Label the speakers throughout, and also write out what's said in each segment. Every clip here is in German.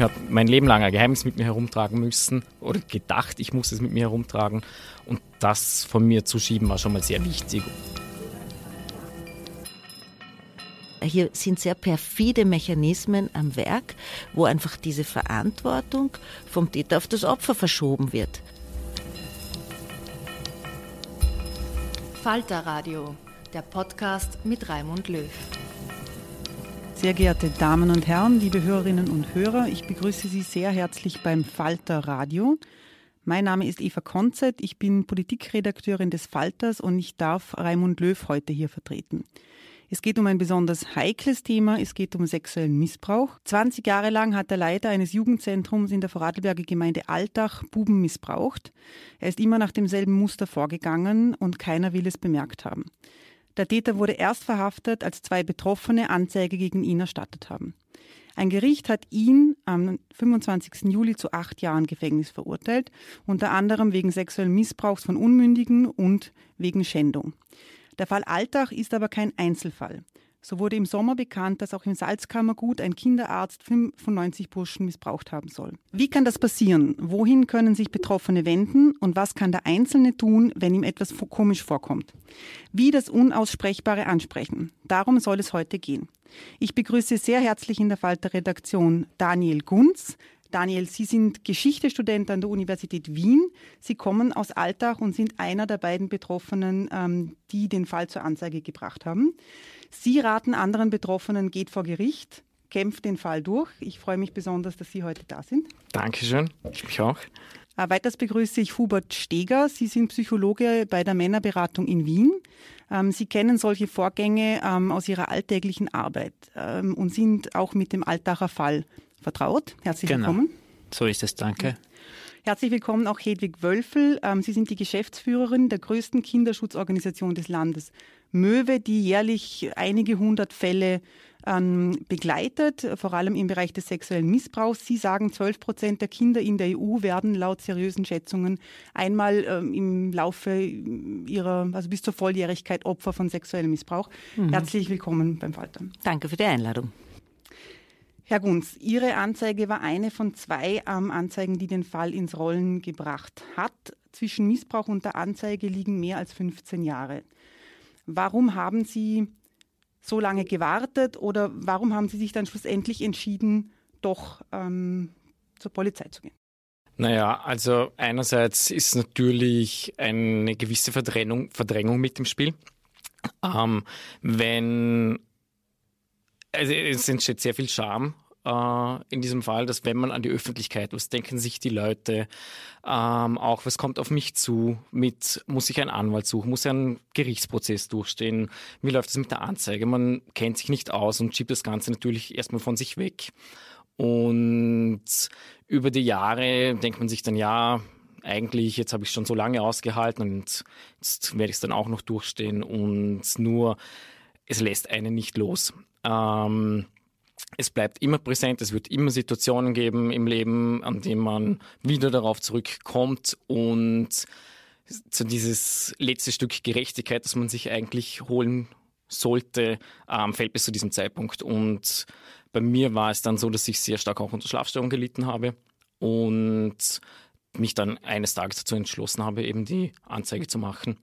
Speaker 1: Habe mein Leben lang ein Geheimnis mit mir herumtragen müssen oder gedacht, ich muss es mit mir herumtragen. Und das von mir zu schieben war schon mal sehr wichtig.
Speaker 2: Hier sind sehr perfide Mechanismen am Werk, wo einfach diese Verantwortung vom Täter auf das Opfer verschoben wird.
Speaker 3: Falter Radio, der Podcast mit Raimund Löw.
Speaker 4: Sehr geehrte Damen und Herren, liebe Hörerinnen und Hörer, ich begrüße Sie sehr herzlich beim Falter Radio. Mein Name ist Eva Konzett, ich bin Politikredakteurin des Falters und ich darf Raimund Löw heute hier vertreten. Es geht um ein besonders heikles Thema, es geht um sexuellen Missbrauch. 20 Jahre lang hat der Leiter eines Jugendzentrums in der Vorarlberger Gemeinde Altach Buben missbraucht. Er ist immer nach demselben Muster vorgegangen und keiner will es bemerkt haben. Der Täter wurde erst verhaftet, als zwei Betroffene Anzeige gegen ihn erstattet haben. Ein Gericht hat ihn am 25. Juli zu acht Jahren Gefängnis verurteilt, unter anderem wegen sexuellen Missbrauchs von Unmündigen und wegen Schändung. Der Fall Altach ist aber kein Einzelfall. So wurde im Sommer bekannt, dass auch im Salzkammergut ein Kinderarzt 95 Burschen missbraucht haben soll. Wie kann das passieren? Wohin können sich Betroffene wenden? Und was kann der Einzelne tun, wenn ihm etwas komisch vorkommt? Wie das Unaussprechbare ansprechen? Darum soll es heute gehen. Ich begrüße sehr herzlich in der Falter-Redaktion Daniel Gunz. Daniel, Sie sind Geschichtestudent an der Universität Wien. Sie kommen aus Altach und sind einer der beiden Betroffenen, ähm, die den Fall zur Anzeige gebracht haben. Sie raten anderen Betroffenen, geht vor Gericht, kämpft den Fall durch. Ich freue mich besonders, dass Sie heute da sind.
Speaker 1: Dankeschön, ich mich auch.
Speaker 4: Äh, weiters begrüße ich Hubert Steger. Sie sind Psychologe bei der Männerberatung in Wien. Ähm, Sie kennen solche Vorgänge ähm, aus Ihrer alltäglichen Arbeit ähm, und sind auch mit dem Altacher Fall vertraut. Herzlich
Speaker 1: Genau.
Speaker 4: willkommen.
Speaker 1: So ist es, danke.
Speaker 4: Herzlich willkommen auch Hedwig Wölfel. Sie sind die Geschäftsführerin der größten Kinderschutzorganisation des Landes Möwe, die jährlich einige hundert Fälle ähm, begleitet, vor allem im Bereich des sexuellen Missbrauchs. Sie sagen, 12 Prozent der Kinder in der EU werden laut seriösen Schätzungen einmal ähm, im Laufe ihrer, also bis zur Volljährigkeit Opfer von sexuellem Missbrauch. Herzlich willkommen beim Falter.
Speaker 2: Danke für die Einladung.
Speaker 4: Herr Gunz, Ihre Anzeige war eine von zwei ähm, Anzeigen, die den Fall ins Rollen gebracht hat. Zwischen Missbrauch und der Anzeige liegen mehr als 15 Jahre. Warum haben Sie so lange gewartet oder warum haben Sie sich dann schlussendlich entschieden, doch ähm, zur Polizei zu gehen?
Speaker 1: Naja, also einerseits ist natürlich eine gewisse Verdrängung, Verdrängung mit im Spiel. Ähm, wenn, also es entsteht sehr viel Scham in diesem Fall, dass wenn man an die Öffentlichkeit, was denken sich die Leute, ähm, auch was kommt auf mich zu, mit muss ich einen Anwalt suchen, muss ich einen Gerichtsprozess durchstehen, wie läuft es mit der Anzeige, man kennt sich nicht aus und schiebt das Ganze natürlich erstmal von sich weg. Und über die Jahre denkt man sich dann, ja, eigentlich, jetzt habe ich schon so lange ausgehalten und jetzt werde ich es dann auch noch durchstehen und nur, es lässt einen nicht los. Ähm, es bleibt immer präsent, es wird immer Situationen geben im Leben, an denen man wieder darauf zurückkommt und so dieses letzte Stück Gerechtigkeit, das man sich eigentlich holen sollte, ähm, fällt bis zu diesem Zeitpunkt. Und bei mir war es dann so, dass ich sehr stark auch unter Schlafstörungen gelitten habe und mich dann eines Tages dazu entschlossen habe, eben die Anzeige zu machen.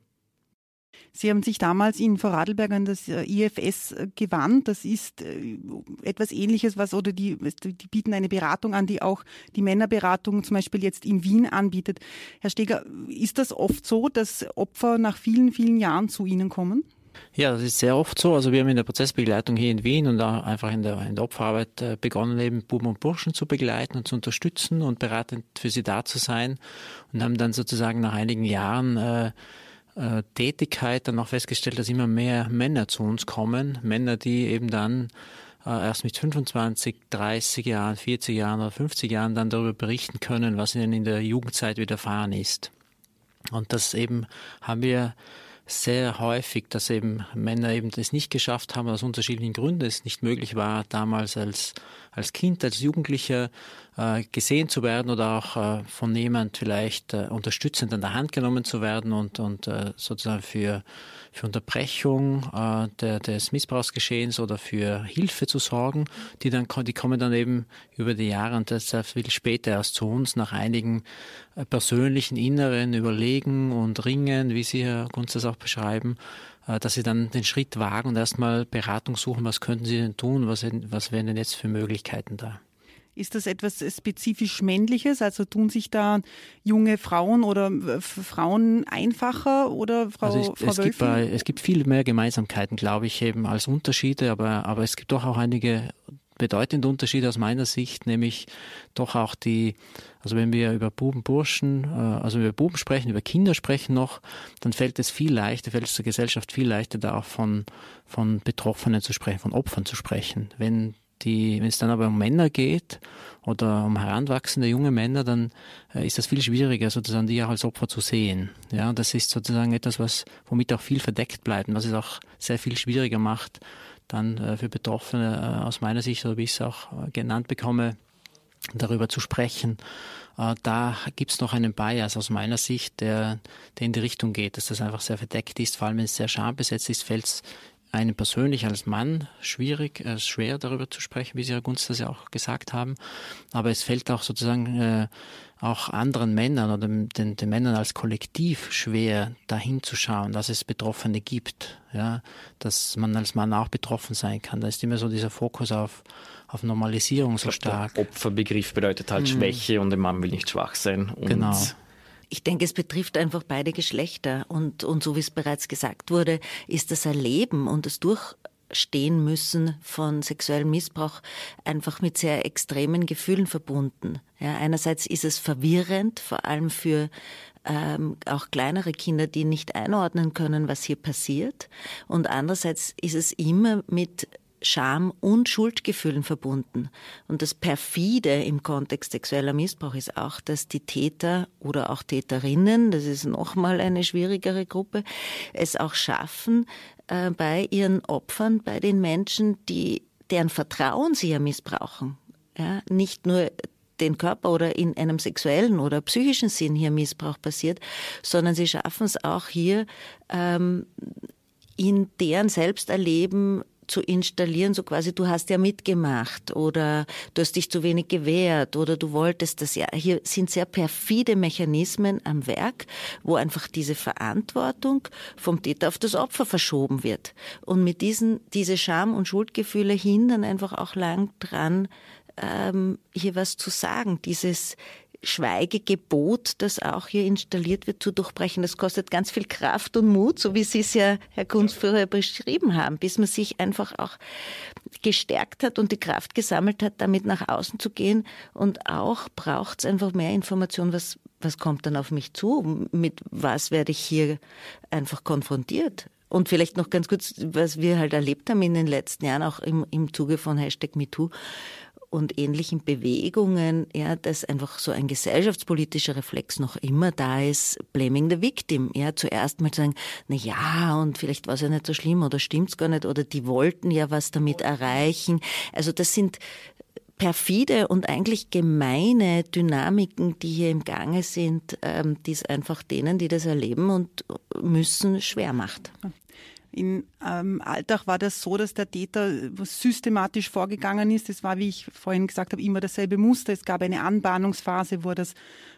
Speaker 4: Sie haben sich damals in Vorarlberg an das äh, IFS äh, gewandt. Das ist äh, etwas Ähnliches, was oder die, die bieten eine Beratung an, die auch die Männerberatung zum Beispiel jetzt in Wien anbietet. Herr Steger, ist das oft so, dass Opfer nach vielen, vielen Jahren zu Ihnen kommen?
Speaker 5: Ja, das ist sehr oft so. Also wir haben in der Prozessbegleitung hier in Wien und auch einfach in der, in der Opferarbeit begonnen, eben Buben und Burschen zu begleiten und zu unterstützen und beratend für sie da zu sein und haben dann sozusagen nach einigen Jahren äh, äh, Tätigkeit dann auch festgestellt, dass immer mehr Männer zu uns kommen. Männer, die eben dann äh, erst mit 25, 30 Jahren, 40 Jahren oder 50 Jahren dann darüber berichten können, was ihnen in der Jugendzeit widerfahren ist. Und das eben haben wir sehr häufig, dass eben Männer eben das nicht geschafft haben, aus unterschiedlichen Gründen es nicht möglich war, damals als, als Kind, als Jugendlicher äh, gesehen zu werden oder auch äh, von jemand vielleicht äh, unterstützend an der Hand genommen zu werden und, und äh, sozusagen für, für Unterbrechung äh, der, des Missbrauchsgeschehens oder für Hilfe zu sorgen, die dann die kommen dann eben über die Jahre und deshalb viel später erst zu uns nach einigen äh, persönlichen inneren Überlegen und Ringen, wie Sie Herr Gunz das auch beschreiben, äh, dass sie dann den Schritt wagen und erstmal Beratung suchen, was könnten sie denn tun, was, was wären denn jetzt für Möglichkeiten da.
Speaker 4: Ist das etwas spezifisch Männliches? Also tun sich da junge Frauen oder Frauen einfacher oder Frau, also
Speaker 5: es, Frau es, gibt es gibt viel mehr Gemeinsamkeiten, glaube ich, eben als Unterschiede, aber, aber es gibt doch auch einige bedeutende Unterschiede aus meiner Sicht, nämlich doch auch die, also wenn wir über Buben, Burschen, äh, also über Buben sprechen, über Kinder sprechen noch, dann fällt es viel leichter, fällt es der Gesellschaft viel leichter, da auch von, von Betroffenen zu sprechen, von Opfern zu sprechen. Wenn die, wenn es dann aber um Männer geht oder um heranwachsende junge Männer, dann äh, ist das viel schwieriger, sozusagen die auch als Opfer zu sehen. Ja, das ist sozusagen etwas, was, womit auch viel verdeckt bleibt und was es auch sehr viel schwieriger macht, dann äh, für Betroffene äh, aus meiner Sicht, oder wie ich es auch genannt bekomme, darüber zu sprechen. Da gibt es noch einen Bias aus meiner Sicht, der, der in die Richtung geht, dass das einfach sehr verdeckt ist. Vor allem, wenn es sehr schambesetzt ist, fällt es einem persönlich als Mann schwierig, äh, schwer darüber zu sprechen, wie Sie, Herr Gunst, das ja auch gesagt haben. Aber es fällt auch sozusagen äh, auch anderen Männern oder den, den Männern als Kollektiv schwer, dahin zu schauen, dass es Betroffene gibt, ja, dass man als Mann auch betroffen sein kann. Da ist immer so dieser Fokus auf, auf Normalisierung so stark.
Speaker 1: Der Opferbegriff bedeutet halt hm. Schwäche und der Mann will nicht schwach sein.
Speaker 2: genau. Ich denke, es betrifft einfach beide Geschlechter. Und, und so wie es bereits gesagt wurde, ist das Erleben und das Durchstehen müssen von sexuellem Missbrauch einfach mit sehr extremen Gefühlen verbunden. Ja, einerseits ist es verwirrend, vor allem für ähm, auch kleinere Kinder, die nicht einordnen können, was hier passiert. Und andererseits ist es immer mit Scham und Schuldgefühlen verbunden. Und das perfide im Kontext sexueller Missbrauch ist auch, dass die Täter oder auch Täterinnen, das ist nochmal eine schwierigere Gruppe, es auch schaffen, äh, bei ihren Opfern, bei den Menschen, die, deren Vertrauen sie ja missbrauchen, ja, nicht nur den Körper oder in einem sexuellen oder psychischen Sinn hier Missbrauch passiert, sondern sie schaffen es auch hier ähm, in deren Selbsterleben zu installieren, so quasi, du hast ja mitgemacht oder du hast dich zu wenig gewehrt oder du wolltest das ja. Hier sind sehr perfide Mechanismen am Werk, wo einfach diese Verantwortung vom Täter auf das Opfer verschoben wird. Und mit diesen, diese Scham- und Schuldgefühle hindern einfach auch lang dran, ähm, hier was zu sagen. Dieses, Schweigegebot, das auch hier installiert wird, zu durchbrechen. Das kostet ganz viel Kraft und Mut, so wie Sie es ja, Herr Kunstführer, beschrieben haben, bis man sich einfach auch gestärkt hat und die Kraft gesammelt hat, damit nach außen zu gehen. Und auch braucht es einfach mehr Information, was, was kommt dann auf mich zu, mit was werde ich hier einfach konfrontiert. Und vielleicht noch ganz kurz, was wir halt erlebt haben in den letzten Jahren, auch im, im Zuge von Hashtag MeToo und ähnlichen Bewegungen, ja, dass einfach so ein gesellschaftspolitischer Reflex noch immer da ist, blaming the victim, ja, zuerst mal sagen, na ja, und vielleicht war es ja nicht so schlimm oder stimmt's gar nicht oder die wollten ja was damit erreichen. Also das sind perfide und eigentlich gemeine Dynamiken, die hier im Gange sind, ähm, die es einfach denen, die das erleben und müssen, schwer macht.
Speaker 4: Im ähm, Alltag war das so, dass der Täter systematisch vorgegangen ist. Es war, wie ich vorhin gesagt habe, immer dasselbe Muster. Es gab eine Anbahnungsphase, wo er das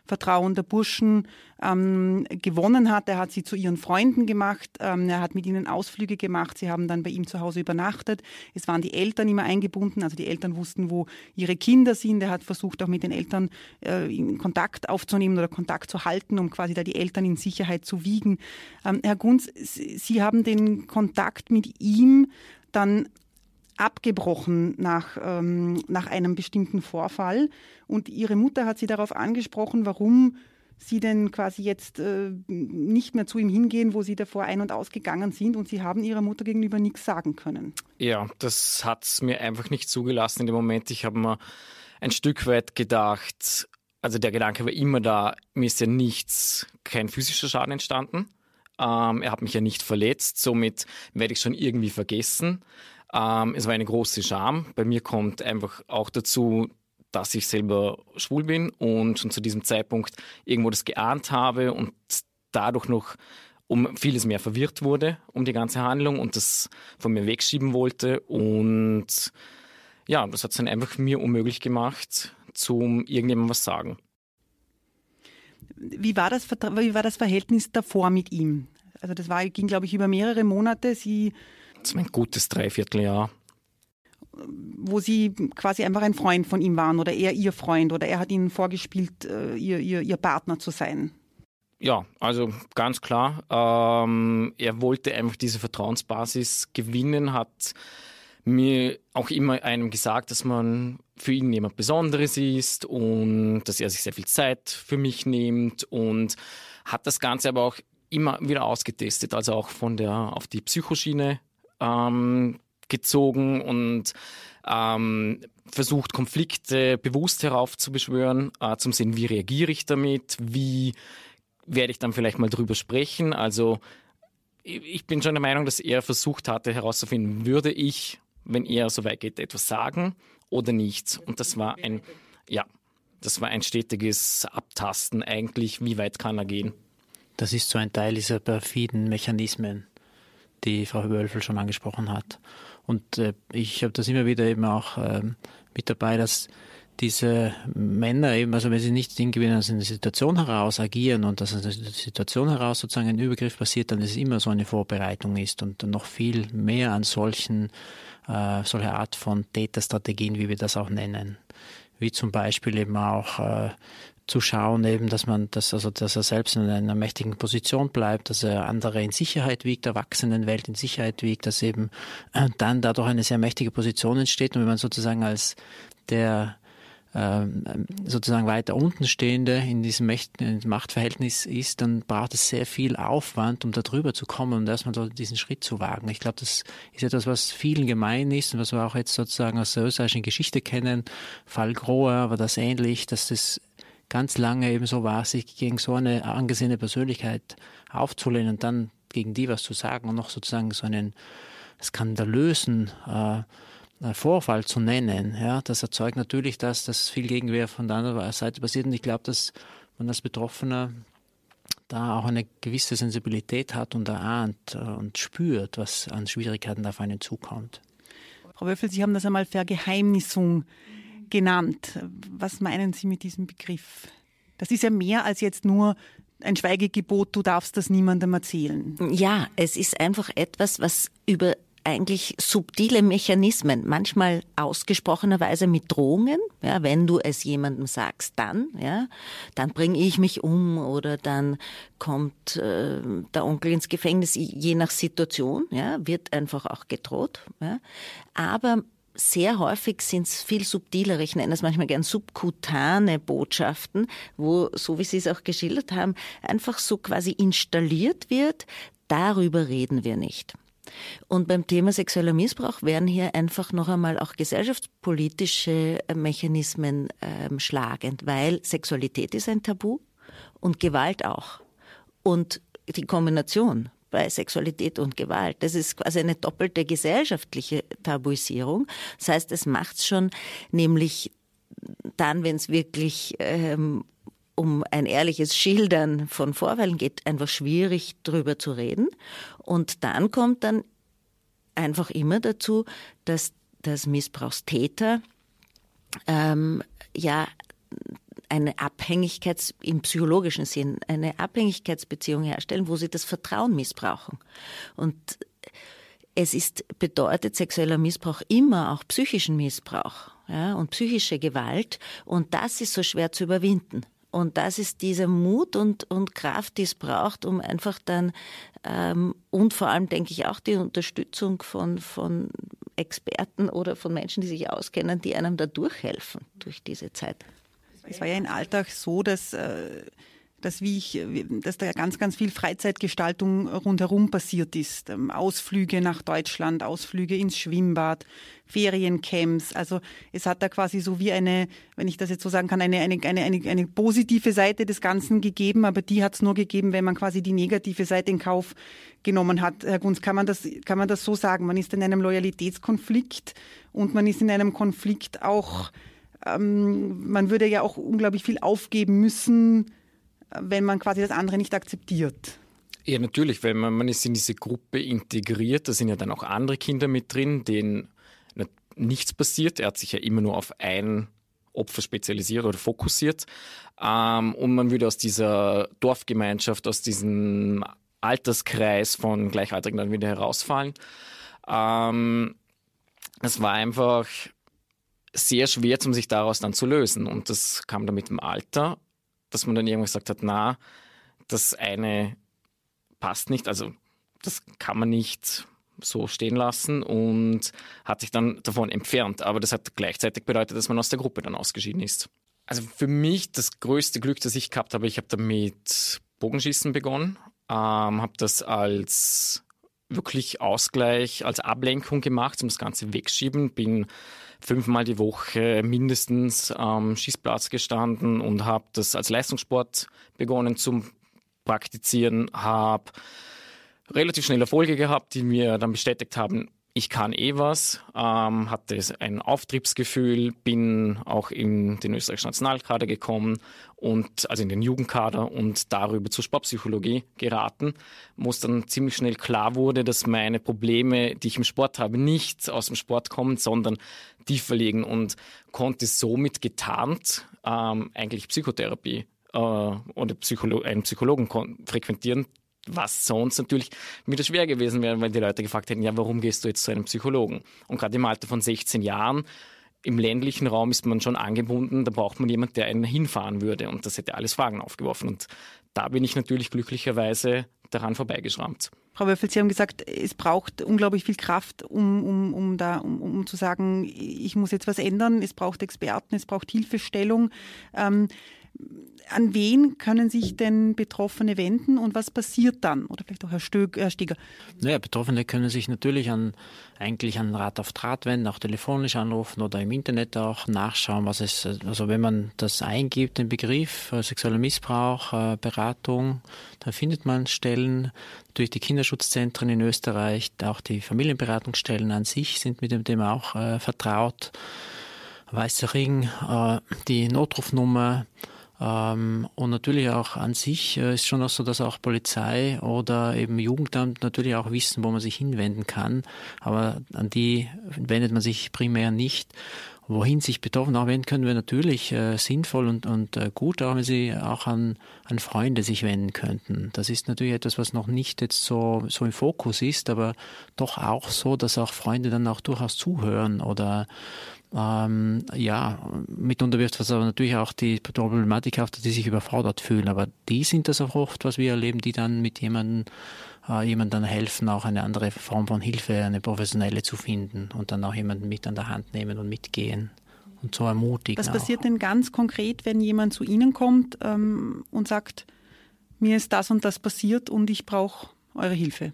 Speaker 4: Vertrauen der Burschen ähm, gewonnen hat. Er hat sie zu ihren Freunden gemacht. Ähm, er hat mit ihnen Ausflüge gemacht. Sie haben dann bei ihm zu Hause übernachtet. Es waren die Eltern immer eingebunden. Also die Eltern wussten, wo ihre Kinder sind. Er hat versucht, auch mit den Eltern äh, in Kontakt aufzunehmen oder Kontakt zu halten, um quasi da die Eltern in Sicherheit zu wiegen. Ähm, Herr Gunz, Sie haben den Kontakt mit ihm dann abgebrochen nach, ähm, nach einem bestimmten Vorfall. Und ihre Mutter hat sie darauf angesprochen, warum sie denn quasi jetzt äh, nicht mehr zu ihm hingehen, wo sie davor ein- und ausgegangen sind und sie haben ihrer Mutter gegenüber nichts sagen können.
Speaker 1: Ja, das hat es mir einfach nicht zugelassen in dem Moment. Ich habe mir ein Stück weit gedacht, also der Gedanke war immer da, mir ist ja nichts, kein physischer Schaden entstanden. Ähm, er hat mich ja nicht verletzt, somit werde ich schon irgendwie vergessen. Ähm, es war eine große Scham. Bei mir kommt einfach auch dazu, dass ich selber schwul bin und schon zu diesem Zeitpunkt irgendwo das geahnt habe und dadurch noch um vieles mehr verwirrt wurde um die ganze Handlung und das von mir wegschieben wollte. Und ja, das hat es dann einfach mir unmöglich gemacht, zum irgendjemandem was sagen.
Speaker 4: Wie war das, wie war das Verhältnis davor mit ihm? Also das war, ging, glaube ich, über mehrere Monate. Sie
Speaker 1: das war ein gutes Dreivierteljahr.
Speaker 4: Wo Sie quasi einfach ein Freund von ihm waren oder er Ihr Freund oder er hat Ihnen vorgespielt, äh, ihr, ihr, ihr Partner zu sein.
Speaker 1: Ja, also ganz klar. Ähm, er wollte einfach diese Vertrauensbasis gewinnen, hat mir auch immer einem gesagt, dass man für ihn jemand Besonderes ist und dass er sich sehr viel Zeit für mich nimmt und hat das Ganze aber auch immer wieder ausgetestet, also auch von der auf die Psychoschiene ähm, gezogen und ähm, versucht, Konflikte bewusst heraufzubeschwören, äh, zum sehen, wie reagiere ich damit, wie werde ich dann vielleicht mal drüber sprechen. Also ich bin schon der Meinung, dass er versucht hatte herauszufinden, würde ich, wenn er so weit geht, etwas sagen oder nicht. Und das war ein, ja, das war ein stetiges Abtasten eigentlich, wie weit kann er gehen.
Speaker 5: Das ist so ein Teil dieser perfiden Mechanismen, die Frau Wölfel schon angesprochen hat. Und äh, ich habe das immer wieder eben auch äh, mit dabei, dass diese Männer eben, also wenn sie nicht irgendwie aus einer Situation heraus agieren und dass aus einer Situation heraus sozusagen ein Übergriff passiert, dann ist es immer so eine Vorbereitung ist und noch viel mehr an solchen, äh, solcher Art von Täterstrategien, wie wir das auch nennen. Wie zum Beispiel eben auch äh, zu schauen, eben, dass man, dass, also, dass er selbst in einer mächtigen Position bleibt, dass er andere in Sicherheit wiegt, der Erwachsenenwelt in Sicherheit wiegt, dass eben dann dadurch eine sehr mächtige Position entsteht und wenn man sozusagen als der sozusagen weiter unten stehende in diesem Machtverhältnis ist, dann braucht es sehr viel Aufwand, um da drüber zu kommen und erstmal so diesen Schritt zu wagen. Ich glaube, das ist etwas, was vielen gemein ist und was wir auch jetzt sozusagen aus der österreichischen Geschichte kennen. Fall Grohe war das ähnlich, dass das ganz lange eben so war, sich gegen so eine angesehene Persönlichkeit aufzulehnen und dann gegen die was zu sagen und noch sozusagen so einen skandalösen äh, Vorfall zu nennen. Ja, das erzeugt natürlich, dass das viel Gegenwehr von der anderen Seite passiert. Und ich glaube, dass man als Betroffener da auch eine gewisse Sensibilität hat und erahnt äh, und spürt, was an Schwierigkeiten auf einen zukommt.
Speaker 4: Frau Wöffel, Sie haben das einmal Vergeheimnissung genannt. Was meinen Sie mit diesem Begriff? Das ist ja mehr als jetzt nur ein Schweigegebot, du darfst das niemandem erzählen.
Speaker 2: Ja, es ist einfach etwas, was über eigentlich subtile Mechanismen, manchmal ausgesprochenerweise mit Drohungen. Ja, wenn du es jemandem sagst, dann, ja, dann bringe ich mich um oder dann kommt äh, der Onkel ins Gefängnis, je nach Situation, ja, wird einfach auch gedroht. Ja. Aber sehr häufig sind es viel subtilere, ich nenne es manchmal gern subkutane Botschaften, wo, so wie Sie es auch geschildert haben, einfach so quasi installiert wird, darüber reden wir nicht. Und beim Thema sexueller Missbrauch werden hier einfach noch einmal auch gesellschaftspolitische Mechanismen ähm, schlagend, weil Sexualität ist ein Tabu und Gewalt auch. Und die Kombination bei Sexualität und Gewalt. Das ist quasi eine doppelte gesellschaftliche Tabuisierung. Das heißt, es macht es schon nämlich dann, wenn es wirklich ähm, um ein ehrliches Schildern von Vorfällen geht, einfach schwierig darüber zu reden. Und dann kommt dann einfach immer dazu, dass das Missbrauchstäter ähm, ja eine Abhängigkeits im psychologischen Sinn eine Abhängigkeitsbeziehung herstellen, wo sie das Vertrauen missbrauchen. Und es ist bedeutet sexueller Missbrauch immer auch psychischen Missbrauch ja, und psychische Gewalt und das ist so schwer zu überwinden. Und das ist dieser Mut und, und Kraft, die es braucht, um einfach dann ähm, und vor allem denke ich auch die Unterstützung von, von Experten oder von Menschen, die sich auskennen, die einem da durchhelfen durch diese Zeit.
Speaker 4: Es war ja im Alltag so, dass äh, dass, wie ich, dass da ganz, ganz viel Freizeitgestaltung rundherum passiert ist. Ähm, Ausflüge nach Deutschland, Ausflüge ins Schwimmbad, Feriencamps. Also es hat da quasi so wie eine, wenn ich das jetzt so sagen kann, eine, eine, eine, eine, eine positive Seite des Ganzen gegeben, aber die hat es nur gegeben, wenn man quasi die negative Seite in Kauf genommen hat. Herr Gunz, kann man das, kann man das so sagen? Man ist in einem Loyalitätskonflikt und man ist in einem Konflikt auch, ähm, man würde ja auch unglaublich viel aufgeben müssen, wenn man quasi das andere nicht akzeptiert.
Speaker 1: Ja, natürlich, weil man, man ist in diese Gruppe integriert, da sind ja dann auch andere Kinder mit drin, denen nichts passiert. Er hat sich ja immer nur auf ein Opfer spezialisiert oder fokussiert. Ähm, und man würde aus dieser Dorfgemeinschaft, aus diesem Alterskreis von Gleichaltrigen dann wieder herausfallen. Ähm, es war einfach sehr schwer, um sich daraus dann zu lösen. Und das kam dann mit dem Alter dass man dann irgendwann gesagt hat, na, das eine passt nicht, also das kann man nicht so stehen lassen und hat sich dann davon entfernt. Aber das hat gleichzeitig bedeutet, dass man aus der Gruppe dann ausgeschieden ist. Also für mich das größte Glück, das ich gehabt habe, ich habe damit Bogenschießen begonnen, ähm, habe das als wirklich Ausgleich, als Ablenkung gemacht, um das Ganze wegschieben, bin fünfmal die Woche mindestens am Schießplatz gestanden und habe das als Leistungssport begonnen zu praktizieren, habe relativ schnell Erfolge gehabt, die mir dann bestätigt haben, ich kann eh was, ähm, hatte ein Auftriebsgefühl, bin auch in den österreichischen Nationalkader gekommen und also in den Jugendkader und darüber zur Sportpsychologie geraten, wo es dann ziemlich schnell klar wurde, dass meine Probleme, die ich im Sport habe, nicht aus dem Sport kommen, sondern tiefer liegen und konnte somit getarnt ähm, eigentlich Psychotherapie äh, oder Psycholo einen Psychologen frequentieren, was sonst natürlich wieder schwer gewesen wäre, weil die Leute gefragt hätten, ja, warum gehst du jetzt zu einem Psychologen? Und gerade im Alter von 16 Jahren, im ländlichen Raum ist man schon angebunden, da braucht man jemanden, der einen hinfahren würde. Und das hätte alles Fragen aufgeworfen. Und da bin ich natürlich glücklicherweise daran vorbeigeschrammt.
Speaker 4: Frau Wöffel, Sie haben gesagt, es braucht unglaublich viel Kraft, um, um, um, da, um, um zu sagen, ich muss jetzt was ändern. Es braucht Experten, es braucht Hilfestellung. Ähm, an wen können sich denn Betroffene wenden und was passiert dann? Oder vielleicht auch Herr, Stög, Herr Stieger.
Speaker 5: Naja, Betroffene können sich natürlich an, eigentlich an Rat auf Draht wenden, auch telefonisch anrufen oder im Internet auch nachschauen, was es, also wenn man das eingibt, den Begriff äh, sexueller Missbrauch, äh, Beratung, dann findet man Stellen, durch die Kinderschutzzentren in Österreich, auch die Familienberatungsstellen an sich sind mit dem Thema auch äh, vertraut. Weißer Ring, äh, die Notrufnummer, und natürlich auch an sich äh, ist schon auch so, dass auch Polizei oder eben Jugendamt natürlich auch wissen, wo man sich hinwenden kann. Aber an die wendet man sich primär nicht. Wohin sich Betroffene auch wenden können, wäre natürlich äh, sinnvoll und, und äh, gut, auch wenn sie auch an, an Freunde sich wenden könnten. Das ist natürlich etwas, was noch nicht jetzt so, so im Fokus ist, aber doch auch so, dass auch Freunde dann auch durchaus zuhören oder ähm, ja, mitunter wirft das aber natürlich auch die Problematik auf, dass die sich überfordert fühlen. Aber die sind das auch oft, was wir erleben, die dann mit jemandem äh, jemandem helfen, auch eine andere Form von Hilfe, eine professionelle zu finden und dann auch jemanden mit an der Hand nehmen und mitgehen und so ermutigen.
Speaker 4: Was passiert auch. denn ganz konkret, wenn jemand zu Ihnen kommt ähm, und sagt, mir ist das und das passiert und ich brauche eure Hilfe?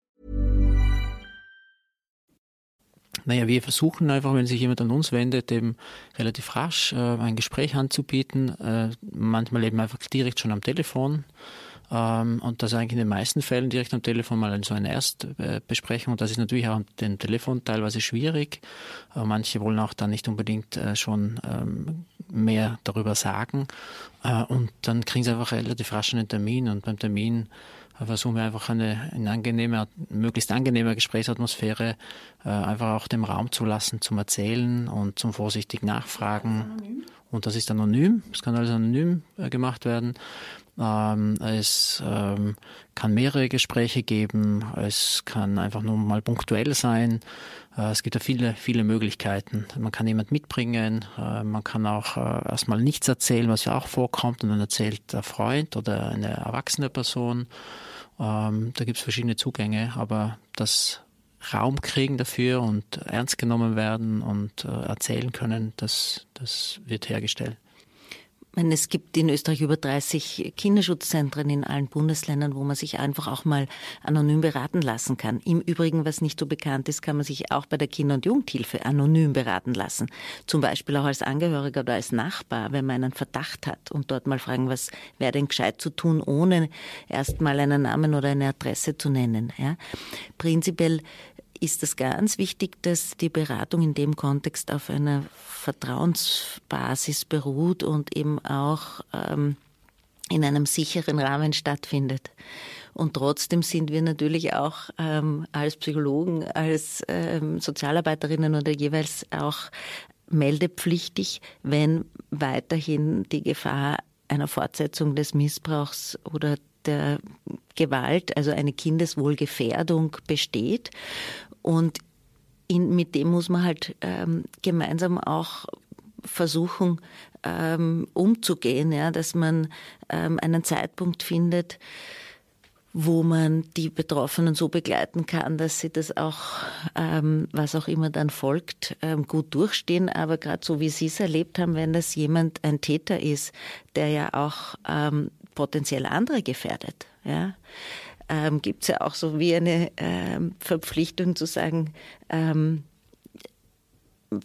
Speaker 5: Naja, wir versuchen einfach, wenn sich jemand an uns wendet, eben relativ rasch äh, ein Gespräch anzubieten. Äh, manchmal eben einfach direkt schon am Telefon. Ähm, und das eigentlich in den meisten Fällen direkt am Telefon mal so eine Erstbesprechung. Und das ist natürlich auch am Telefon teilweise schwierig. Äh, manche wollen auch dann nicht unbedingt äh, schon ähm, mehr darüber sagen. Äh, und dann kriegen sie einfach relativ rasch einen Termin. Und beim Termin versuchen wir einfach eine, eine angenehme, möglichst angenehme Gesprächsatmosphäre äh, einfach auch dem Raum zu lassen, zum Erzählen und zum vorsichtig Nachfragen. Und das ist anonym, es kann alles anonym äh, gemacht werden. Ähm, es ähm, kann mehrere Gespräche geben, es kann einfach nur mal punktuell sein. Äh, es gibt ja viele, viele Möglichkeiten. Man kann jemand mitbringen, äh, man kann auch äh, erstmal nichts erzählen, was ja auch vorkommt, und dann erzählt der Freund oder eine erwachsene Person. Ähm, da gibt es verschiedene Zugänge, aber das Raum kriegen dafür und ernst genommen werden und erzählen können, das, das wird hergestellt
Speaker 2: meine, es gibt in Österreich über 30 Kinderschutzzentren in allen Bundesländern, wo man sich einfach auch mal anonym beraten lassen kann. Im Übrigen, was nicht so bekannt ist, kann man sich auch bei der Kinder- und Jugendhilfe anonym beraten lassen. Zum Beispiel auch als Angehöriger oder als Nachbar, wenn man einen Verdacht hat und dort mal fragen, was wäre denn gescheit zu tun, ohne erst mal einen Namen oder eine Adresse zu nennen. Ja. Prinzipiell ist es ganz wichtig, dass die Beratung in dem Kontext auf einer Vertrauensbasis beruht und eben auch ähm, in einem sicheren Rahmen stattfindet. Und trotzdem sind wir natürlich auch ähm, als Psychologen, als ähm, Sozialarbeiterinnen oder jeweils auch meldepflichtig, wenn weiterhin die Gefahr einer Fortsetzung des Missbrauchs oder der Gewalt, also eine Kindeswohlgefährdung besteht. Und in, mit dem muss man halt ähm, gemeinsam auch versuchen, ähm, umzugehen, ja, dass man ähm, einen Zeitpunkt findet, wo man die Betroffenen so begleiten kann, dass sie das auch, ähm, was auch immer dann folgt, ähm, gut durchstehen. Aber gerade so wie Sie es erlebt haben, wenn das jemand ein Täter ist, der ja auch ähm, potenziell andere gefährdet, ja, ähm, gibt es ja auch so wie eine ähm, Verpflichtung zu sagen, ähm,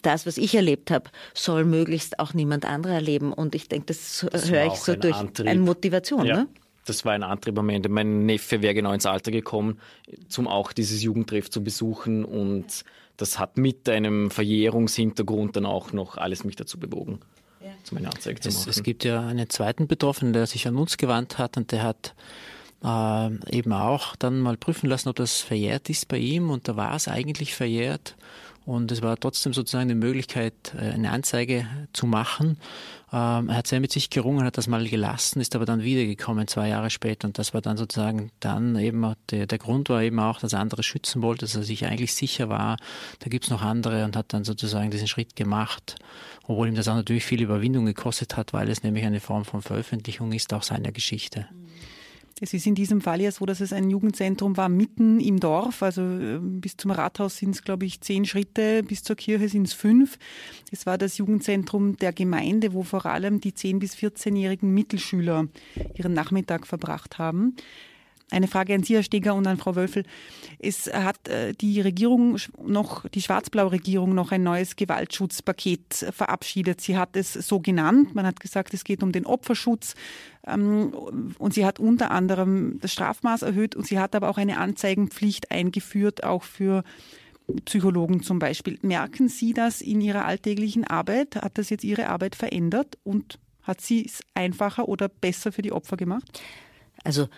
Speaker 2: das, was ich erlebt habe, soll möglichst auch niemand anderer erleben. Und ich denke, das, das höre ich so ein durch Antrieb. eine Motivation. Ja. Ne?
Speaker 1: Das war ein Antrieb am Ende. Mein Neffe wäre genau ins Alter gekommen, um auch dieses Jugendtreff zu besuchen. Und das hat mit einem Verjährungshintergrund dann auch noch alles mich dazu bewogen, ja. zu meiner Anzeige zu machen.
Speaker 5: Es, es gibt ja einen zweiten Betroffenen, der sich an uns gewandt hat und der hat äh, eben auch dann mal prüfen lassen, ob das verjährt ist bei ihm. Und da war es eigentlich verjährt. Und es war trotzdem sozusagen eine Möglichkeit, äh, eine Anzeige zu machen. Ähm, er hat sehr mit sich gerungen, hat das mal gelassen, ist aber dann wiedergekommen zwei Jahre später. Und das war dann sozusagen dann eben, der, der Grund war eben auch, dass er andere schützen wollte, dass er sich eigentlich sicher war, da gibt's noch andere und hat dann sozusagen diesen Schritt gemacht. Obwohl ihm das auch natürlich viel Überwindung gekostet hat, weil es nämlich eine Form von Veröffentlichung ist, auch seiner Geschichte. Mhm.
Speaker 4: Es ist in diesem Fall ja so, dass es ein Jugendzentrum war mitten im Dorf. Also äh, bis zum Rathaus sind es, glaube ich, zehn Schritte, bis zur Kirche sind es fünf. Es war das Jugendzentrum der Gemeinde, wo vor allem die 10- bis 14-jährigen Mittelschüler ihren Nachmittag verbracht haben. Eine Frage an Sie, Herr Steger, und an Frau Wölfel. Es hat äh, die Regierung noch, die schwarz-blaue Regierung noch ein neues Gewaltschutzpaket verabschiedet. Sie hat es so genannt. Man hat gesagt, es geht um den Opferschutz. Ähm, und sie hat unter anderem das Strafmaß erhöht und sie hat aber auch eine Anzeigenpflicht eingeführt, auch für Psychologen zum Beispiel. Merken Sie das in Ihrer alltäglichen Arbeit? Hat das jetzt Ihre Arbeit verändert und hat sie es einfacher oder besser für die Opfer gemacht?
Speaker 2: Also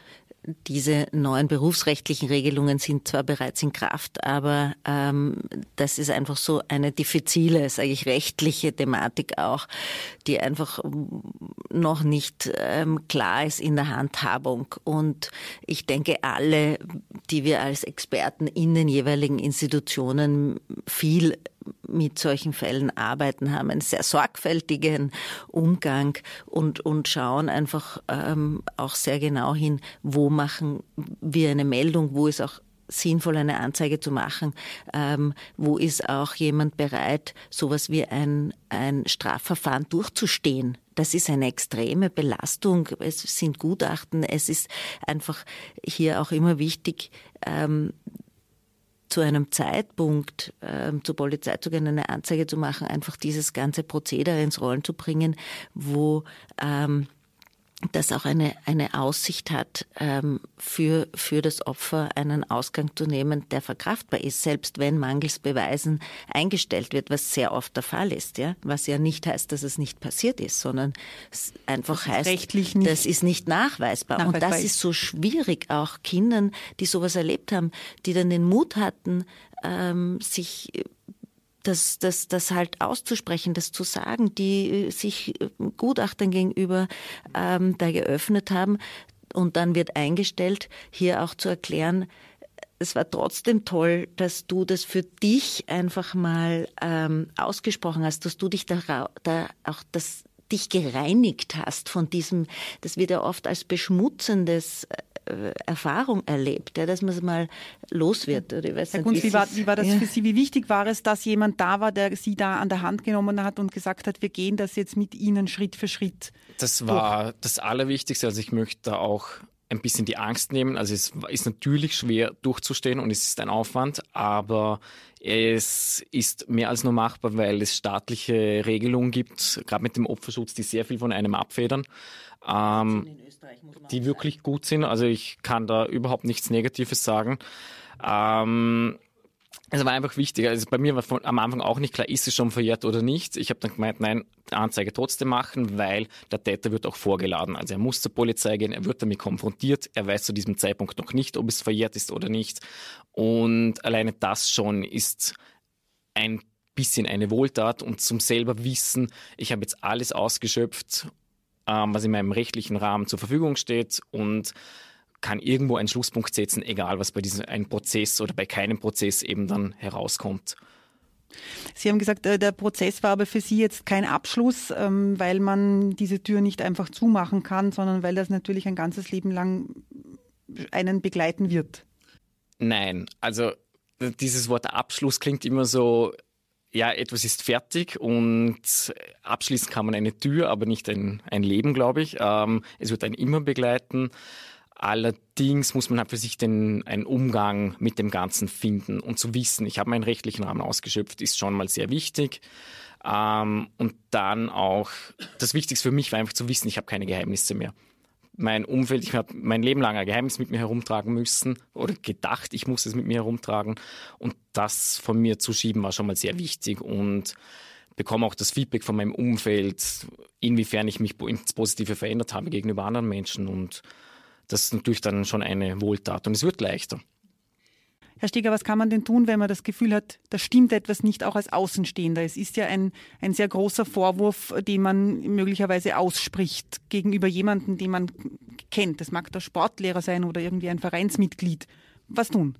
Speaker 2: diese neuen berufsrechtlichen Regelungen sind zwar bereits in Kraft, aber ähm, das ist einfach so eine diffizile, sage ich, rechtliche Thematik auch, die einfach noch nicht ähm, klar ist in der Handhabung. Und ich denke, alle, die wir als Experten in den jeweiligen Institutionen viel mit solchen Fällen arbeiten, haben einen sehr sorgfältigen Umgang und, und schauen einfach ähm, auch sehr genau hin, wo machen wir eine Meldung, wo ist auch sinnvoll, eine Anzeige zu machen. Ähm, wo ist auch jemand bereit, sowas wie ein, ein Strafverfahren durchzustehen? Das ist eine extreme Belastung. Es sind Gutachten. Es ist einfach hier auch immer wichtig, ähm, zu einem Zeitpunkt ähm, zur Polizei zu gehen, eine Anzeige zu machen, einfach dieses ganze Prozedere ins Rollen zu bringen, wo ähm, das auch eine, eine Aussicht hat, ähm, für, für das Opfer einen Ausgang zu nehmen, der verkraftbar ist, selbst wenn mangels Beweisen eingestellt wird, was sehr oft der Fall ist, ja, was ja nicht heißt, dass es nicht passiert ist, sondern es einfach das heißt, rechtlich nicht das ist nicht nachweisbar. nachweisbar. Und das ist so schwierig, auch Kindern, die sowas erlebt haben, die dann den Mut hatten, ähm, sich das, das, das halt auszusprechen, das zu sagen, die äh, sich äh, Gutachtern gegenüber ähm, da geöffnet haben. Und dann wird eingestellt, hier auch zu erklären, es war trotzdem toll, dass du das für dich einfach mal ähm, ausgesprochen hast, dass du dich da, da auch das dich gereinigt hast von diesem, das wird ja oft als beschmutzendes äh, Erfahrung erlebt, ja, dass man es mal los wird.
Speaker 4: Oder ich weiß Herr Kunz, wie war, wie war das ja. für Sie? Wie wichtig war es, dass jemand da war, der Sie da an der Hand genommen hat und gesagt hat, wir gehen das jetzt mit Ihnen Schritt für Schritt?
Speaker 1: Das war durch. das Allerwichtigste. Also ich möchte da auch ein bisschen die Angst nehmen. Also es ist natürlich schwer durchzustehen und es ist ein Aufwand, aber es ist mehr als nur machbar, weil es staatliche Regelungen gibt, gerade mit dem Opferschutz, die sehr viel von einem abfedern ähm, die wirklich gut sind. Also ich kann da überhaupt nichts Negatives sagen. Ähm, es war einfach wichtig. Also bei mir war von, am Anfang auch nicht klar, ist es schon verjährt oder nicht. Ich habe dann gemeint, nein, Anzeige trotzdem machen, weil der Täter wird auch vorgeladen. Also er muss zur Polizei gehen, er wird damit konfrontiert, er weiß zu diesem Zeitpunkt noch nicht, ob es verjährt ist oder nicht. Und alleine das schon ist ein bisschen eine Wohltat und zum selber wissen, ich habe jetzt alles ausgeschöpft ähm, was in meinem rechtlichen Rahmen zur Verfügung steht und kann irgendwo einen Schlusspunkt setzen, egal was bei diesem einen Prozess oder bei keinem Prozess eben dann herauskommt.
Speaker 4: Sie haben gesagt, äh, der Prozess war aber für Sie jetzt kein Abschluss, ähm, weil man diese Tür nicht einfach zumachen kann, sondern weil das natürlich ein ganzes Leben lang einen begleiten wird.
Speaker 1: Nein, also dieses Wort Abschluss klingt immer so ja, etwas ist fertig und abschließen kann man eine Tür, aber nicht ein, ein Leben, glaube ich. Ähm, es wird einen immer begleiten. Allerdings muss man halt für sich den, einen Umgang mit dem Ganzen finden und zu wissen, ich habe meinen rechtlichen Rahmen ausgeschöpft, ist schon mal sehr wichtig. Ähm, und dann auch, das Wichtigste für mich war einfach zu wissen, ich habe keine Geheimnisse mehr mein Umfeld, ich habe mein Leben lang ein Geheimnis mit mir herumtragen müssen oder gedacht, ich muss es mit mir herumtragen. Und das von mir zu schieben war schon mal sehr wichtig und bekomme auch das Feedback von meinem Umfeld, inwiefern ich mich ins Positive verändert habe gegenüber anderen Menschen. Und das ist natürlich dann schon eine Wohltat und es wird leichter.
Speaker 4: Herr Steger, was kann man denn tun, wenn man das Gefühl hat, da stimmt etwas nicht auch als Außenstehender? Es ist ja ein, ein sehr großer Vorwurf, den man möglicherweise ausspricht gegenüber jemandem, den man kennt. Das mag der Sportlehrer sein oder irgendwie ein Vereinsmitglied. Was tun?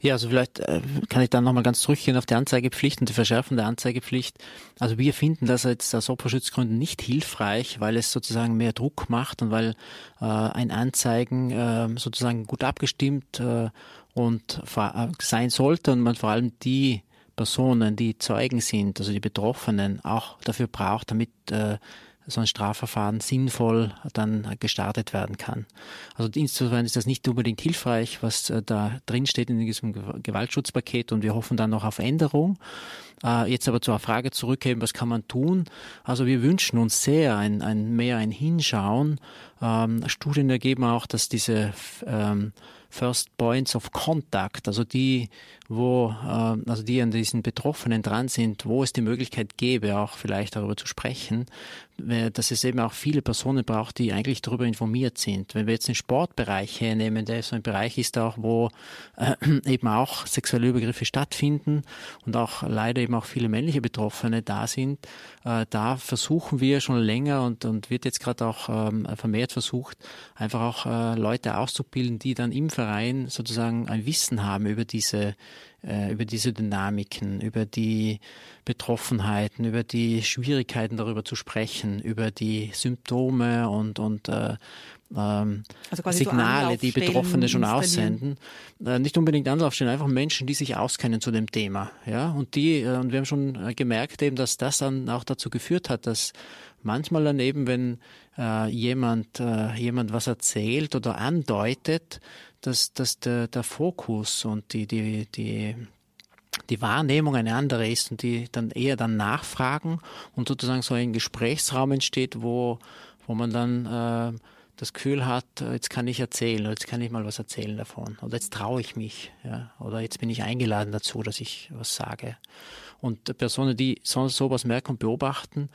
Speaker 5: Ja, also vielleicht äh, kann ich dann nochmal ganz zurückgehen auf die Anzeigepflicht und die Verschärfung der Anzeigepflicht. Also wir finden das jetzt aus Opferschutzgründen nicht hilfreich, weil es sozusagen mehr Druck macht und weil äh, ein Anzeigen äh, sozusagen gut abgestimmt äh, und äh, sein sollte und man vor allem die Personen, die Zeugen sind, also die Betroffenen, auch dafür braucht, damit äh, so ein Strafverfahren sinnvoll dann gestartet werden kann. Also insofern ist das nicht unbedingt hilfreich, was äh, da drin steht in diesem Gewaltschutzpaket und wir hoffen dann noch auf Änderung. Äh, jetzt aber zur Frage zurückgeben, was kann man tun? Also wir wünschen uns sehr ein, ein mehr ein Hinschauen, Ähm, Studien ergeben auch, dass diese ähm, First Points of Contact, also die, wo, äh, also die an diesen Betroffenen dran sind, wo es die Möglichkeit gäbe, auch vielleicht darüber zu sprechen, dass es eben auch viele Personen braucht, die eigentlich darüber informiert sind. Wenn wir jetzt den Sportbereich hernehmen, der so ein Bereich ist auch, wo äh, eben auch sexuelle Übergriffe stattfinden und auch leider eben auch viele männliche Betroffene da sind, äh, da versuchen wir schon länger und, und wird jetzt gerade auch ähm, vermehrt versucht, einfach auch äh, Leute auszubilden, die dann im Verein sozusagen ein Wissen haben über diese äh, über diese Dynamiken, über die Betroffenheiten, über die Schwierigkeiten darüber zu sprechen, über die Symptome und, und äh, ähm, also Signale, die Betroffene schon aussenden. Äh, nicht unbedingt Anlaufstellen, einfach Menschen, die sich auskennen zu dem Thema. Ja, und die, äh, und wir haben schon äh, gemerkt eben, dass das dann auch dazu geführt hat, dass manchmal dann eben, wenn äh, jemand, äh, jemand was erzählt oder andeutet, dass, dass der, der Fokus und die, die, die, die Wahrnehmung eine andere ist und die dann eher dann nachfragen und sozusagen so ein Gesprächsraum entsteht, wo, wo man dann äh, das Gefühl hat, jetzt kann ich erzählen jetzt kann ich mal was erzählen davon oder jetzt traue ich mich ja, oder jetzt bin ich eingeladen dazu, dass ich was sage. Und Personen, die sonst sowas merken und beobachten,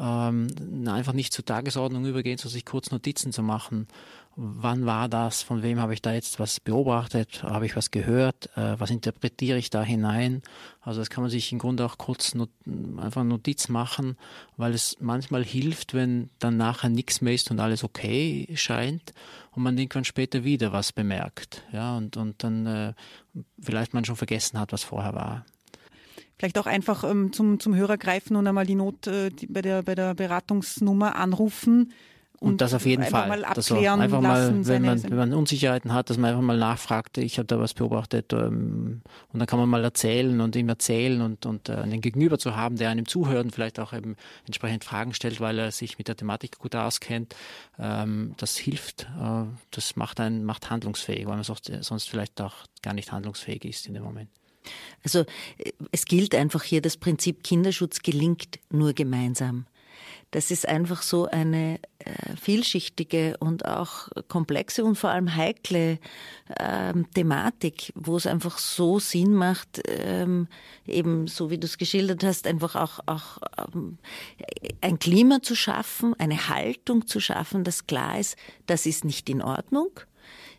Speaker 5: ähm, einfach nicht zur Tagesordnung übergehen, sondern sich kurz Notizen zu machen. Wann war das, von wem habe ich da jetzt was beobachtet, habe ich was gehört, äh, was interpretiere ich da hinein. Also das kann man sich im Grunde auch kurz not einfach Notiz machen, weil es manchmal hilft, wenn dann nachher nichts mehr ist und alles okay scheint und man irgendwann später wieder was bemerkt. Ja, und, und dann äh, vielleicht man schon vergessen hat, was vorher war
Speaker 4: vielleicht auch einfach ähm, zum, zum Hörer greifen und einmal die Not äh, die bei, der, bei der Beratungsnummer anrufen.
Speaker 5: Und, das auf jeden Fall. Mal abklären einfach mal, wenn man, wenn man Unsicherheiten hat, dass man einfach mal nachfragt, ich habe da was beobachtet ähm, und dann kann man mal erzählen und ihm erzählen und, und äh, einen Gegenüber zu haben, der einem zuhört und vielleicht auch eben entsprechend Fragen stellt, weil er sich mit der Thematik gut auskennt, ähm, das hilft, äh, das macht einen macht handlungsfähig, weil man sonst, sonst vielleicht auch gar nicht handlungsfähig ist in dem Moment.
Speaker 2: Also äh, es gilt einfach hier, das Prinzip Kinderschutz gelingt nur gemeinsam. Das ist einfach so eine äh, vielschichtige und auch komplexe und vor allem heikle ähm, Thematik, wo es einfach so Sinn macht, ähm, eben so wie du es geschildert hast, einfach auch, auch ähm, ein Klima zu schaffen, eine Haltung zu schaffen, dass klar ist, das ist nicht in Ordnung.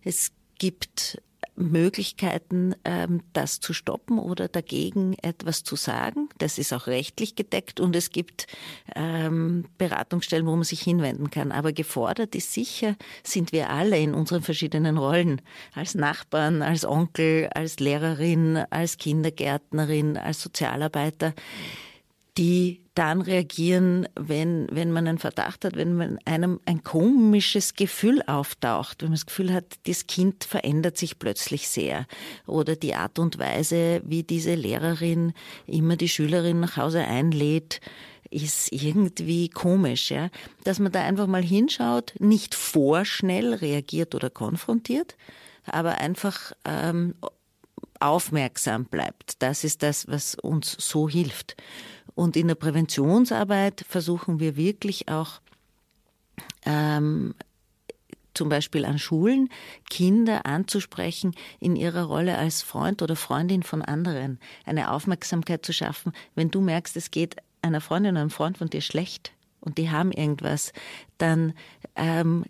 Speaker 2: Es gibt Möglichkeiten, ähm, das zu stoppen oder dagegen etwas zu sagen. Das ist auch rechtlich gedeckt und es gibt ähm, Beratungsstellen, wo man sich hinwenden kann. Aber gefordert ist sicher, sind wir alle in unseren verschiedenen Rollen. Als Nachbarn, als Onkel, als Lehrerin, als Kindergärtnerin, als Sozialarbeiter die dann reagieren, wenn, wenn man einen Verdacht hat, wenn man einem ein komisches Gefühl auftaucht, wenn man das Gefühl hat, das Kind verändert sich plötzlich sehr oder die Art und Weise, wie diese Lehrerin immer die Schülerin nach Hause einlädt, ist irgendwie komisch, ja. Dass man da einfach mal hinschaut, nicht vorschnell reagiert oder konfrontiert, aber einfach ähm, aufmerksam bleibt. Das ist das, was uns so hilft. Und in der Präventionsarbeit versuchen wir wirklich auch ähm, zum Beispiel an Schulen Kinder anzusprechen in ihrer Rolle als Freund oder Freundin von anderen, eine Aufmerksamkeit zu schaffen, wenn du merkst, es geht einer Freundin oder einem Freund von dir schlecht und die haben irgendwas, dann ähm,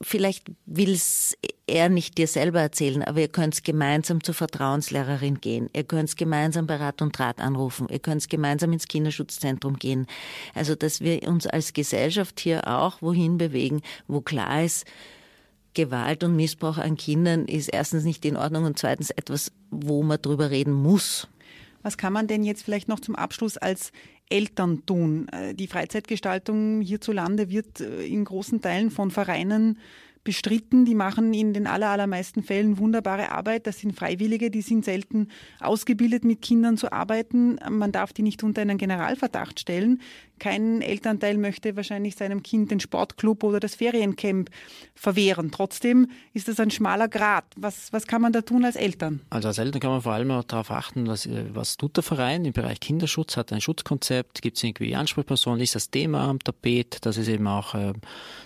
Speaker 2: vielleicht will es er nicht dir selber erzählen, aber ihr könnt gemeinsam zur Vertrauenslehrerin gehen. Ihr könnt gemeinsam bei Rat und Draht anrufen. Ihr könnt gemeinsam ins Kinderschutzzentrum gehen. Also, dass wir uns als Gesellschaft hier auch wohin bewegen, wo klar ist, Gewalt und Missbrauch an Kindern ist erstens nicht in Ordnung und zweitens etwas, wo man drüber reden muss.
Speaker 4: Was kann man denn jetzt vielleicht noch zum Abschluss als Eltern tun? Äh, die Freizeitgestaltung hierzulande wird äh, in großen Teilen von Vereinen bestritten. Die machen in den allermeisten Fällen wunderbare Arbeit. Das sind Freiwillige, die sind selten ausgebildet, mit Kindern zu arbeiten. Man darf die nicht unter einen Generalverdacht stellen. Kein Elternteil möchte wahrscheinlich seinem Kind den Sportclub oder das Feriencamp verwehren. Trotzdem ist das ein schmaler Grat. Was, was kann man da tun als Eltern?
Speaker 5: Also als Eltern kann man vor allem auch darauf achten, was, was tut der Verein im Bereich Kinderschutz, hat er ein Schutzkonzept, gibt es irgendwie Ansprechpersonen, ist das Thema am Tapet, dass es eben auch äh,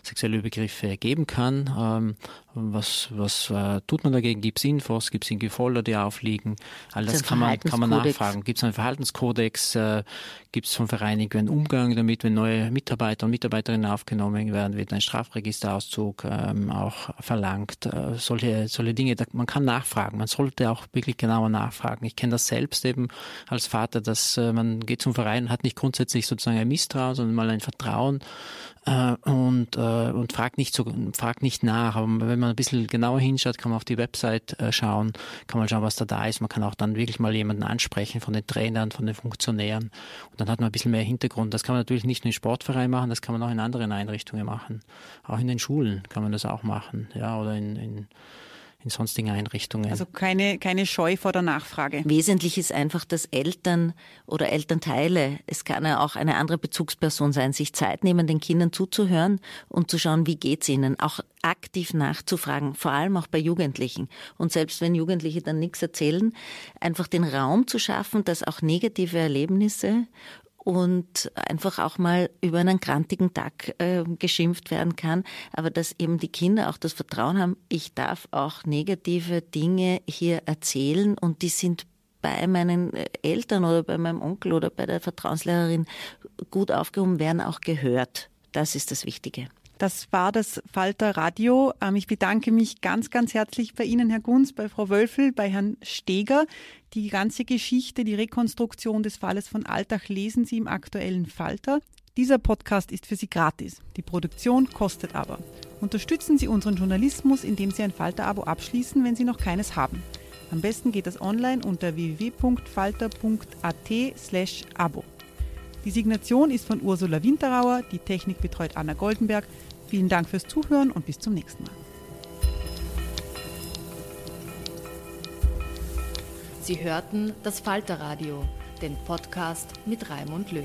Speaker 5: sexuelle Übergriffe geben kann. Ähm, was, was äh, tut man dagegen? Gibt es Infos? Gibt es irgendwie Folder, die aufliegen? All das kann man, kann man nachfragen. Gibt es einen Verhaltenskodex? Äh, Gibt es vom Verein irgendwie einen Umgang damit, wenn neue Mitarbeiter und Mitarbeiterinnen aufgenommen werden? Wird ein Strafregisterauszug ähm, auch verlangt? Äh, solche, solche Dinge, da, man kann nachfragen. Man sollte auch wirklich genauer nachfragen. Ich kenne das selbst eben als Vater, dass äh, man geht zum Verein, hat nicht grundsätzlich sozusagen ein Misstrauen, sondern mal ein Vertrauen und, äh, und fragt nicht, so, fragt nicht nach. Aber wenn man ein bisschen genauer hinschaut, kann man auf die Website äh, schauen, kann man schauen, was da da ist. Man kann auch dann wirklich mal jemanden ansprechen von den Trainern, von den Funktionären. Und dann hat man ein bisschen mehr Hintergrund. Das kann man natürlich nicht nur im Sportverein machen, das kann man auch in anderen Einrichtungen machen. Auch in den Schulen kann man das auch machen. Ja, oder in, in in sonstigen Einrichtungen.
Speaker 4: Also keine, keine Scheu vor der Nachfrage.
Speaker 2: Wesentlich ist einfach, dass Eltern oder Elternteile, es kann ja auch eine andere Bezugsperson sein, sich Zeit nehmen, den Kindern zuzuhören und zu schauen, wie geht's ihnen, auch aktiv nachzufragen, vor allem auch bei Jugendlichen. Und selbst wenn Jugendliche dann nichts erzählen, einfach den Raum zu schaffen, dass auch negative Erlebnisse und einfach auch mal über einen grantigen Tag äh, geschimpft werden kann, aber dass eben die Kinder auch das Vertrauen haben, ich darf auch negative Dinge hier erzählen und die sind bei meinen Eltern oder bei meinem Onkel oder bei der Vertrauenslehrerin gut aufgehoben, werden auch gehört. Das ist das Wichtige.
Speaker 4: Das war das Falter Radio. Ähm, ich bedanke mich ganz, ganz herzlich bei Ihnen, Herr Gunz, bei Frau Wölfel, bei Herrn Steger. Die ganze Geschichte, die Rekonstruktion des Falles von Alltag lesen Sie im aktuellen Falter. Dieser Podcast ist für Sie gratis. Die Produktion kostet aber. Unterstützen Sie unseren Journalismus, indem Sie ein Falter-Abo abschließen, wenn Sie noch keines haben. Am besten geht das online unter www.falter.at/abo. Die Signation ist von Ursula Winterauer, die Technik betreut Anna Goldenberg. Vielen Dank fürs Zuhören und bis zum nächsten Mal.
Speaker 3: Sie hörten das Falterradio, den Podcast mit Raimund Löw.